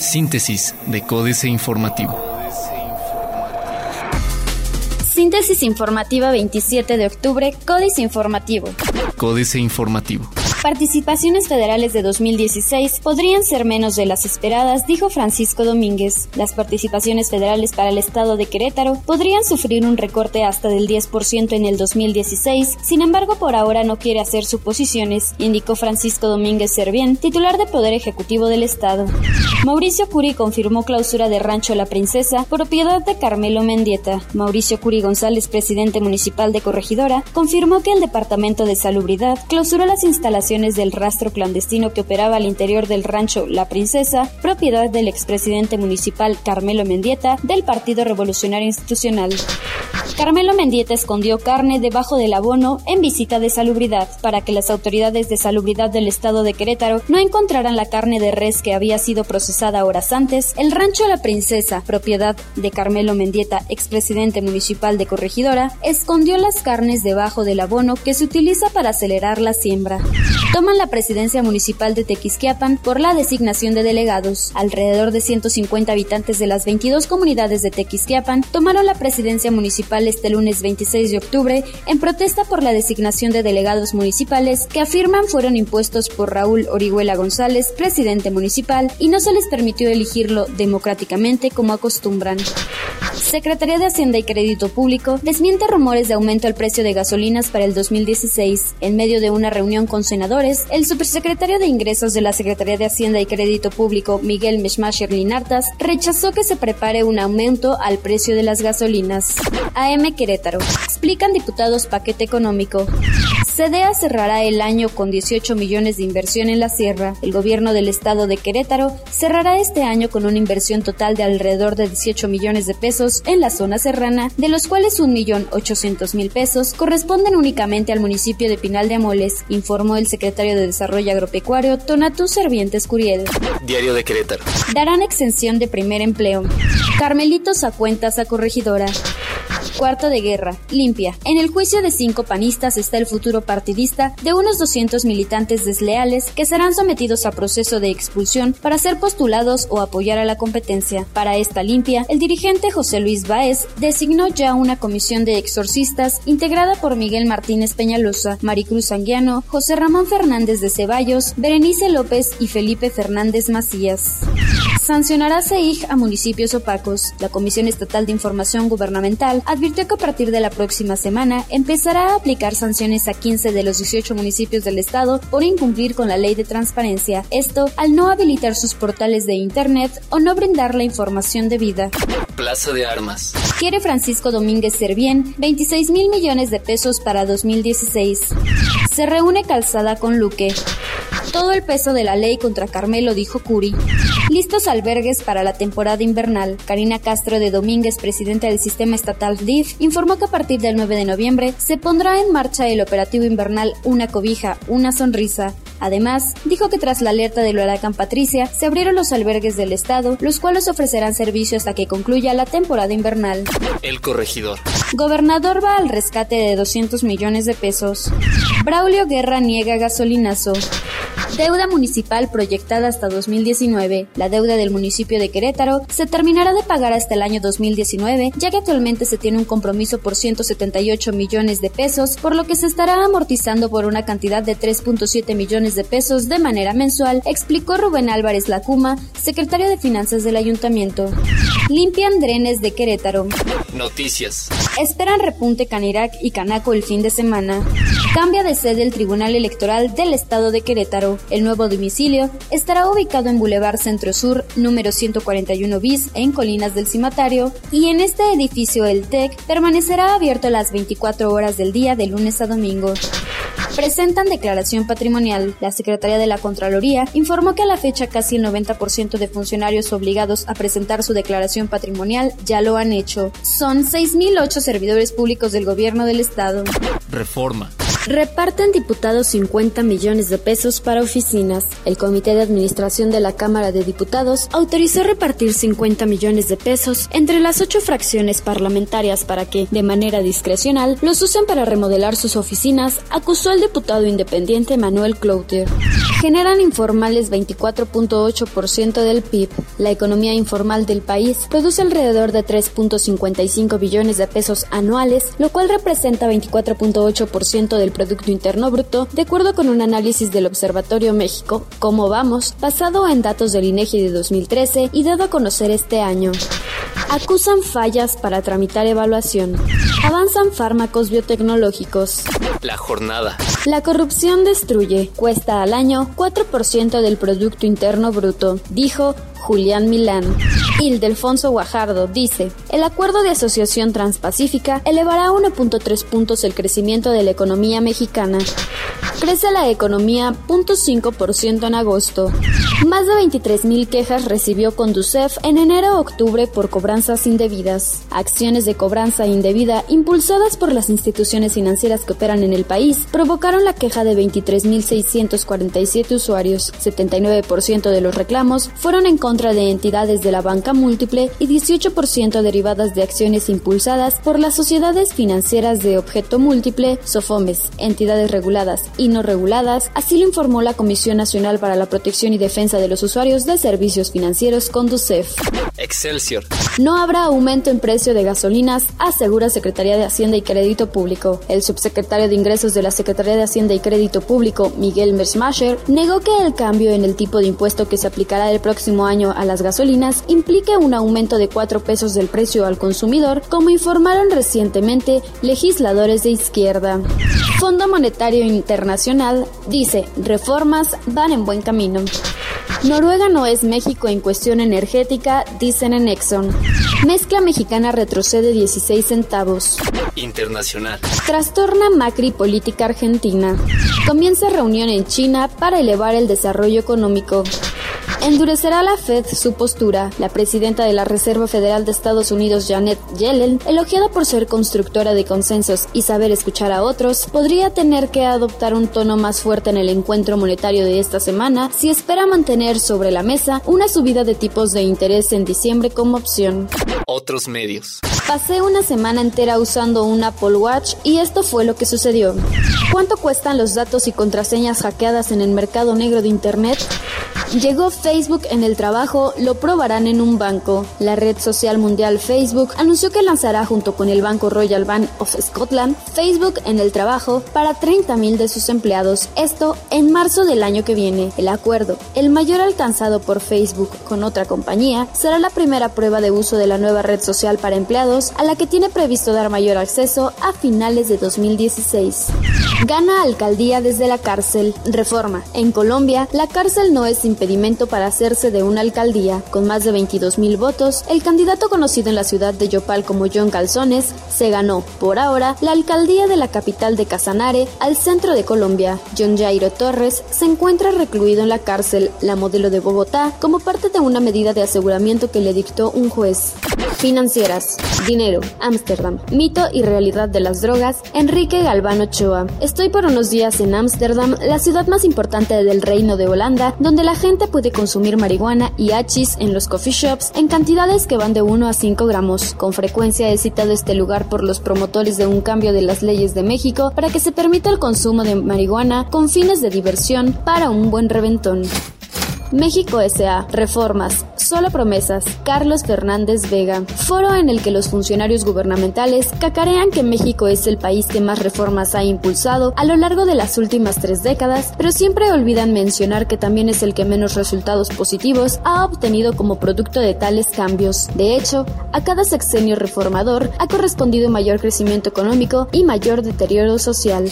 Síntesis de Códice Informativo. Síntesis informativa 27 de octubre, Códice Informativo. Códice Informativo. Participaciones federales de 2016 podrían ser menos de las esperadas, dijo Francisco Domínguez. Las participaciones federales para el estado de Querétaro podrían sufrir un recorte hasta del 10% en el 2016, sin embargo por ahora no quiere hacer suposiciones, indicó Francisco Domínguez Servién, titular de Poder Ejecutivo del Estado. Mauricio Curi confirmó clausura de Rancho La Princesa, propiedad de Carmelo Mendieta. Mauricio Curi González, presidente municipal de Corregidora, confirmó que el Departamento de Salubridad clausuró las instalaciones del rastro clandestino que operaba al interior del rancho La Princesa, propiedad del expresidente municipal Carmelo Mendieta del Partido Revolucionario Institucional. Carmelo Mendieta escondió carne debajo del abono en visita de salubridad para que las autoridades de salubridad del estado de Querétaro no encontraran la carne de res que había sido procesada horas antes. El rancho La Princesa, propiedad de Carmelo Mendieta, expresidente municipal de Corregidora, escondió las carnes debajo del abono que se utiliza para acelerar la siembra toman la presidencia municipal de Tequisquiapan por la designación de delegados. Alrededor de 150 habitantes de las 22 comunidades de Tequisquiapan tomaron la presidencia municipal este lunes 26 de octubre en protesta por la designación de delegados municipales que afirman fueron impuestos por Raúl Orihuela González, presidente municipal, y no se les permitió elegirlo democráticamente como acostumbran. Secretaría de Hacienda y Crédito Público desmiente rumores de aumento al precio de gasolinas para el 2016. En medio de una reunión con senadores, el subsecretario de Ingresos de la Secretaría de Hacienda y Crédito Público, Miguel Meshmasher Linartas, rechazó que se prepare un aumento al precio de las gasolinas. AM Querétaro. Explican diputados paquete económico. CDA cerrará el año con 18 millones de inversión en la sierra. El gobierno del estado de Querétaro cerrará este año con una inversión total de alrededor de 18 millones de pesos en la zona serrana, de los cuales 1.800.000 pesos corresponden únicamente al municipio de Pinal de Amoles, informó el secretario de Desarrollo Agropecuario Tonatú Servientes Curiel. Diario de Querétaro. Darán exención de primer empleo. Carmelitos a cuentas a corregidora. Cuarto de guerra, limpia. En el juicio de cinco panistas está el futuro partidista de unos 200 militantes desleales que serán sometidos a proceso de expulsión para ser postulados o apoyar a la competencia. Para esta limpia, el dirigente José Luis Baez designó ya una comisión de exorcistas integrada por Miguel Martínez Peñalosa, Maricruz Anguiano, José Ramón Fernández de Ceballos, Berenice López y Felipe Fernández Macías. Sancionará CEIG a municipios opacos. La Comisión Estatal de Información Gubernamental advirtió que a partir de la próxima semana empezará a aplicar sanciones a 15 de los 18 municipios del estado por incumplir con la ley de transparencia. Esto al no habilitar sus portales de Internet o no brindar la información debida. Plaza de Armas. Quiere Francisco Domínguez Servién 26 mil millones de pesos para 2016. Se reúne Calzada con Luque. Todo el peso de la ley contra Carmelo, dijo Curi. Listos albergues para la temporada invernal. Karina Castro de Domínguez, presidenta del sistema estatal DIF, informó que a partir del 9 de noviembre se pondrá en marcha el operativo invernal Una cobija, una sonrisa. Además, dijo que tras la alerta del huracán Patricia, se abrieron los albergues del estado, los cuales ofrecerán servicio hasta que concluya la temporada invernal. El corregidor. Gobernador va al rescate de 200 millones de pesos. Braulio Guerra niega gasolinazo. Deuda municipal proyectada hasta 2019. La deuda del municipio de Querétaro se terminará de pagar hasta el año 2019, ya que actualmente se tiene un compromiso por 178 millones de pesos, por lo que se estará amortizando por una cantidad de 3.7 millones de pesos de manera mensual, explicó Rubén Álvarez Lacuma, secretario de Finanzas del Ayuntamiento. Limpian drenes de Querétaro. Noticias. Esperan repunte Canirac y Canaco el fin de semana. Cambia de sede el Tribunal Electoral del Estado de Querétaro. El nuevo domicilio estará ubicado en Boulevard Centro Sur, número 141 bis, en Colinas del Cimatario, y en este edificio el TEC permanecerá abierto las 24 horas del día de lunes a domingo presentan declaración patrimonial. La Secretaría de la Contraloría informó que a la fecha casi el 90% de funcionarios obligados a presentar su declaración patrimonial ya lo han hecho. Son 6.008 servidores públicos del gobierno del Estado. Reforma. Reparten diputados 50 millones de pesos para oficinas. El Comité de Administración de la Cámara de Diputados autorizó repartir 50 millones de pesos entre las ocho fracciones parlamentarias para que, de manera discrecional, los usen para remodelar sus oficinas, acusó el diputado independiente Manuel Cloutier. Generan informales 24.8% del PIB. La economía informal del país produce alrededor de 3.55 billones de pesos anuales, lo cual representa 24.8% del Producto Interno Bruto, de acuerdo con un análisis del Observatorio México, ¿Cómo vamos?, basado en datos del INEGI de 2013 y dado a conocer este año. Acusan fallas para tramitar evaluación. Avanzan fármacos biotecnológicos. La jornada. La corrupción destruye, cuesta al año 4% del Producto Interno Bruto, dijo Julián Milán. Ildefonso Guajardo dice, el acuerdo de asociación transpacífica elevará 1.3 puntos el crecimiento de la economía mexicana. Crece la economía 0.5% en agosto. Más de 23.000 quejas recibió Conducef en enero-octubre por cobranzas indebidas. Acciones de cobranza indebida impulsadas por las instituciones financieras que operan en el país provocaron la queja de 23.647 usuarios. 79% de los reclamos fueron en contra de entidades de la banca múltiple y 18% derivadas de acciones impulsadas por las sociedades financieras de objeto múltiple, SOFOMES, entidades reguladas y no reguladas, así lo informó la Comisión Nacional para la Protección y Defensa de los Usuarios de Servicios Financieros, Conducef. Excelsior. No habrá aumento en precio de gasolinas, asegura Secretaría de Hacienda y Crédito Público. El subsecretario de Ingresos de la Secretaría de Hacienda y Crédito Público, Miguel Mersmacher, negó que el cambio en el tipo de impuesto que se aplicará el próximo año a las gasolinas implique un aumento de 4 pesos del precio al consumidor, como informaron recientemente legisladores de izquierda. Fondo Monetario Internacional dice, reformas van en buen camino. Noruega no es México en cuestión energética, dicen en Exxon. Mezcla mexicana retrocede 16 centavos. Internacional. Trastorna Macri política argentina. Comienza reunión en China para elevar el desarrollo económico. Endurecerá la Fed su postura. La presidenta de la Reserva Federal de Estados Unidos, Janet Yellen, elogiada por ser constructora de consensos y saber escuchar a otros, podría tener que adoptar un tono más fuerte en el encuentro monetario de esta semana si espera mantener sobre la mesa una subida de tipos de interés en diciembre como opción. Otros medios. Pasé una semana entera usando un Apple Watch y esto fue lo que sucedió. ¿Cuánto cuestan los datos y contraseñas hackeadas en el mercado negro de Internet? Llegó Facebook en el trabajo, lo probarán en un banco. La red social mundial Facebook anunció que lanzará junto con el banco Royal Bank of Scotland Facebook en el trabajo para 30.000 de sus empleados. Esto en marzo del año que viene. El acuerdo, el mayor alcanzado por Facebook con otra compañía, será la primera prueba de uso de la nueva red social para empleados a la que tiene previsto dar mayor acceso a finales de 2016. Gana alcaldía desde la cárcel. Reforma. En Colombia, la cárcel no es impedimento para hacerse de una alcaldía. Con más de 22 mil votos, el candidato conocido en la ciudad de Yopal como John Calzones se ganó, por ahora, la alcaldía de la capital de Casanare, al centro de Colombia. John Jairo Torres se encuentra recluido en la cárcel, la modelo de Bogotá, como parte de una medida de aseguramiento que le dictó un juez. Financieras. Dinero. Ámsterdam. Mito y realidad de las drogas. Enrique Galván Ochoa. Estoy por unos días en Ámsterdam, la ciudad más importante del Reino de Holanda, donde la gente puede consumir marihuana y hachís en los coffee shops en cantidades que van de 1 a 5 gramos. Con frecuencia he citado este lugar por los promotores de un cambio de las leyes de México para que se permita el consumo de marihuana con fines de diversión para un buen reventón. México S.A. Reformas. Solo promesas. Carlos Fernández Vega. Foro en el que los funcionarios gubernamentales cacarean que México es el país que más reformas ha impulsado a lo largo de las últimas tres décadas, pero siempre olvidan mencionar que también es el que menos resultados positivos ha obtenido como producto de tales cambios. De hecho, a cada sexenio reformador ha correspondido mayor crecimiento económico y mayor deterioro social.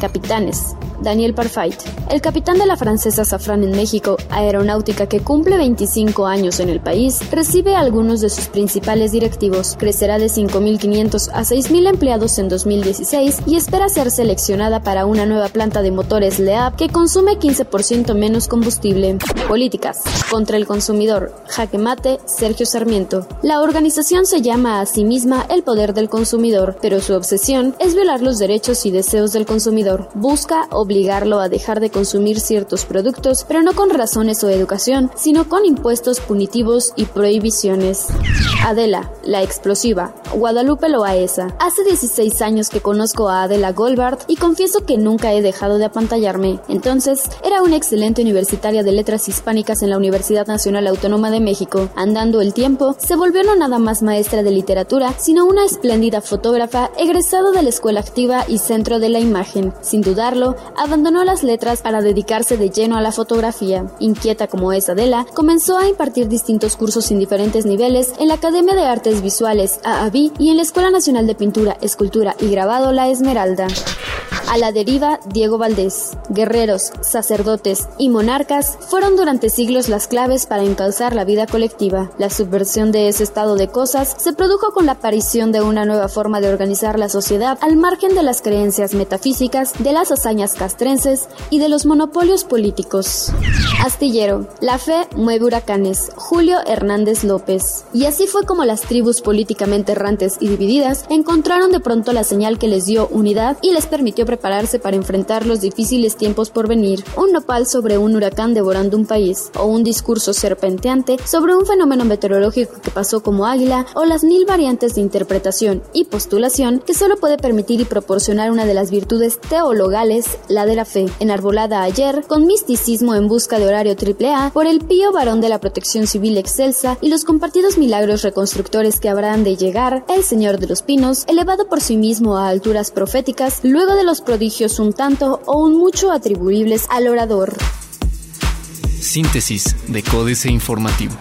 Capitanes. Daniel Parfait. El capitán de la francesa Safran en México, aeronáutica que cumple 25 años en el país, recibe algunos de sus principales directivos. Crecerá de 5.500 a 6.000 empleados en 2016 y espera ser seleccionada para una nueva planta de motores LEAP que consume 15% menos combustible. Políticas. Contra el consumidor. Jaque mate, Sergio Sarmiento. La organización se llama a sí misma el poder del consumidor, pero su obsesión es violar los derechos y deseos del consumidor. Busca obligarlo a dejar de consumir ciertos productos, pero no con razones o educación, sino con impuestos punitivos y prohibiciones. Adela, la explosiva. Guadalupe Loaesa. Hace 16 años que conozco a Adela Goldbart y confieso que nunca he dejado de apantallarme. Entonces, era una excelente universitaria de letras hispánicas en la Universidad Nacional Autónoma de México. Andando el tiempo, se volvió no nada más maestra de literatura, sino una espléndida fotógrafa egresado de la Escuela Activa y Centro de la Imagen. Sin dudarlo, abandonó las letras para dedicarse de lleno a la fotografía. Inquieta como es Adela, comenzó a impartir distintos cursos en diferentes niveles en la Academia de Artes Visuales AAVI y en la Escuela Nacional de Pintura, Escultura y Grabado La Esmeralda. A la deriva, Diego Valdés. Guerreros, sacerdotes y monarcas fueron durante siglos las claves para encauzar la vida colectiva. La subversión de ese estado de cosas se produjo con la aparición de una nueva forma de organizar la sociedad al margen de las creencias metafísicas, de las hazañas castrenses y de los monopolios políticos. Astillero. La fe mueve huracanes. Julio Hernández López. Y así fue como las tribus políticamente errantes y divididas encontraron de pronto la señal que les dio unidad y les permitió preparar prepararse para enfrentar los difíciles tiempos por venir, un nopal sobre un huracán devorando un país, o un discurso serpenteante sobre un fenómeno meteorológico que pasó como águila, o las mil variantes de interpretación y postulación que solo puede permitir y proporcionar una de las virtudes teologales, la de la fe, enarbolada ayer con misticismo en busca de horario AAA por el pío varón de la protección civil excelsa y los compartidos milagros reconstructores que habrán de llegar, el Señor de los Pinos, elevado por sí mismo a alturas proféticas, luego de los prodigios un tanto o un mucho atribuibles al orador. Síntesis de Códice Informativo.